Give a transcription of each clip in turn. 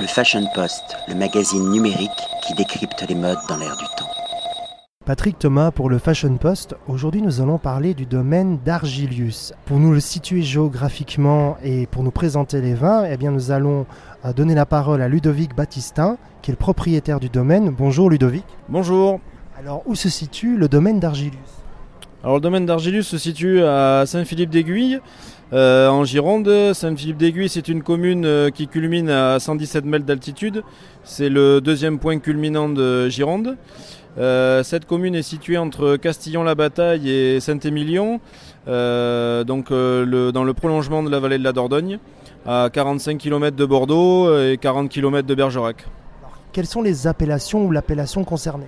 Le Fashion Post, le magazine numérique qui décrypte les modes dans l'air du temps. Patrick Thomas pour le Fashion Post. Aujourd'hui, nous allons parler du domaine d'Argilius. Pour nous le situer géographiquement et pour nous présenter les vins, eh bien, nous allons euh, donner la parole à Ludovic Battistin, qui est le propriétaire du domaine. Bonjour Ludovic. Bonjour. Alors, où se situe le domaine d'Argilius? Alors, le domaine d'Argilius se situe à Saint-Philippe d'Aiguille, euh, en Gironde. Saint-Philippe d'Aiguille, c'est une commune euh, qui culmine à 117 mètres d'altitude. C'est le deuxième point culminant de Gironde. Euh, cette commune est située entre Castillon-la-Bataille et Saint-Émilion, donc dans le prolongement de la vallée de la Dordogne, à 45 km de Bordeaux et 40 km de Bergerac. quelles sont les appellations ou l'appellation concernée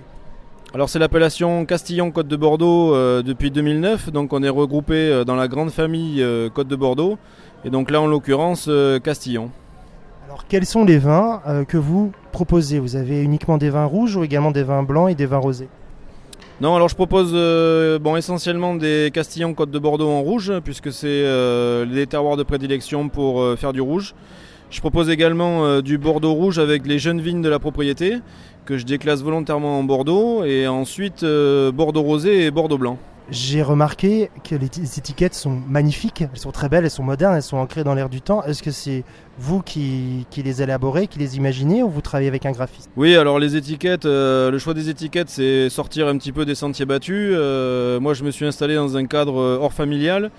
alors c'est l'appellation Castillon-Côte de Bordeaux depuis 2009, donc on est regroupé dans la grande famille Côte de Bordeaux, et donc là en l'occurrence Castillon. Alors quels sont les vins que vous proposez? Vous avez uniquement des vins rouges ou également des vins blancs et des vins rosés? Non, alors je propose euh, bon, essentiellement des Castillon Côte de Bordeaux en rouge, puisque c'est euh, les terroirs de prédilection pour euh, faire du rouge. Je propose également du Bordeaux rouge avec les jeunes vignes de la propriété, que je déclasse volontairement en Bordeaux, et ensuite Bordeaux rosé et Bordeaux blanc. J'ai remarqué que les étiquettes sont magnifiques, elles sont très belles, elles sont modernes, elles sont ancrées dans l'air du temps. Est-ce que c'est vous qui, les élaborez, qui les imaginez ou vous travaillez avec un graphiste? Oui, alors les étiquettes, le choix des étiquettes, c'est sortir un petit peu des sentiers battus. moi, je me suis installé dans un cadre hors familial.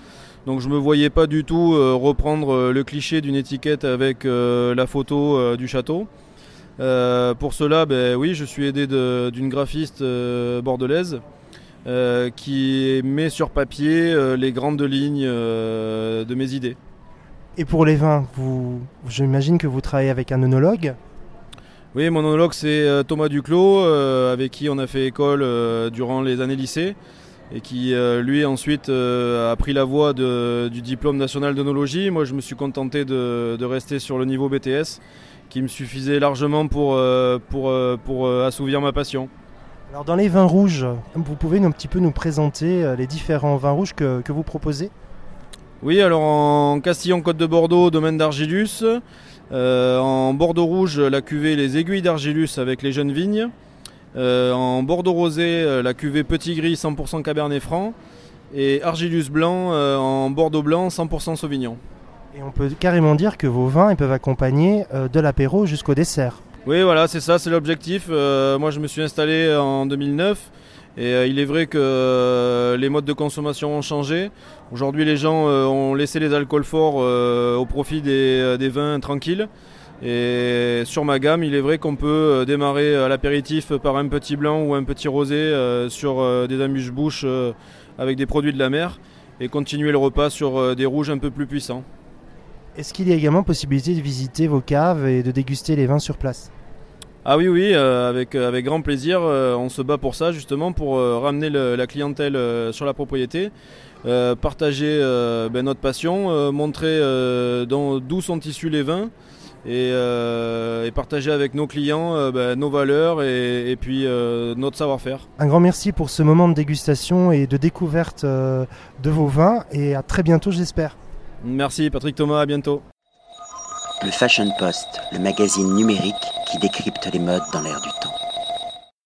Donc je ne me voyais pas du tout reprendre le cliché d'une étiquette avec la photo du château. pour cela, ben, oui, je suis aidé d'une graphiste bordelaise euh, qui met sur papier euh, les grandes lignes euh, de mes idées. Et pour les vins, vous, j'imagine que vous travaillez avec un œnologue Oui, mon œnologue c'est Thomas Duclos, avec qui on a fait école durant les années lycée et qui lui ensuite a pris la voie du diplôme national d'œnologie. Moi je me suis contenté de, de, rester sur le niveau BTS qui me suffisait largement pour, pour, pour assouvir ma passion. Alors dans les vins rouges, vous pouvez un petit peu nous présenter les différents vins rouges que, que vous proposez? Oui, alors en Castillon-Côte de Bordeaux, domaine d'Argilus. Euh, en Bordeaux rouge, la cuvée Les Aiguilles d'Argilus avec les jeunes vignes. Euh, en Bordeaux rosé, la cuvée Petit Gris 100% Cabernet Franc. Et Argilus blanc euh, en Bordeaux blanc 100% Sauvignon. Et on peut carrément dire que vos vins ils peuvent accompagner de l'apéro jusqu'au dessert. Oui, voilà, c'est ça, c'est l'objectif. Euh, moi, je me suis installé en 2009 et euh, il est vrai que euh, les modes de consommation ont changé. Aujourd'hui, les gens ont laissé les alcools forts au profit des, des, vins tranquilles. Et sur ma gamme, il est vrai qu'on peut démarrer à l'apéritif par un petit blanc ou un petit rosé sur des amuse-bouches avec des produits de la mer et continuer le repas sur des rouges un peu plus puissants. Est-ce qu'il y a également possibilité de visiter vos caves et de déguster les vins sur place? Ah oui, oui, euh, avec, avec grand plaisir. Euh, on se bat pour ça, justement, pour euh, ramener le, la clientèle sur la propriété, partager ben, notre passion, montrer d'où sont issus les vins et, et, partager avec nos clients ben, nos valeurs et, et puis notre savoir-faire. Un grand merci pour ce moment de dégustation et de découverte de vos vins et à très bientôt, j'espère. Merci Patrick Thomas, à bientôt. Le Fashion Post, le magazine numérique qui décrypte les modes dans l'air du temps.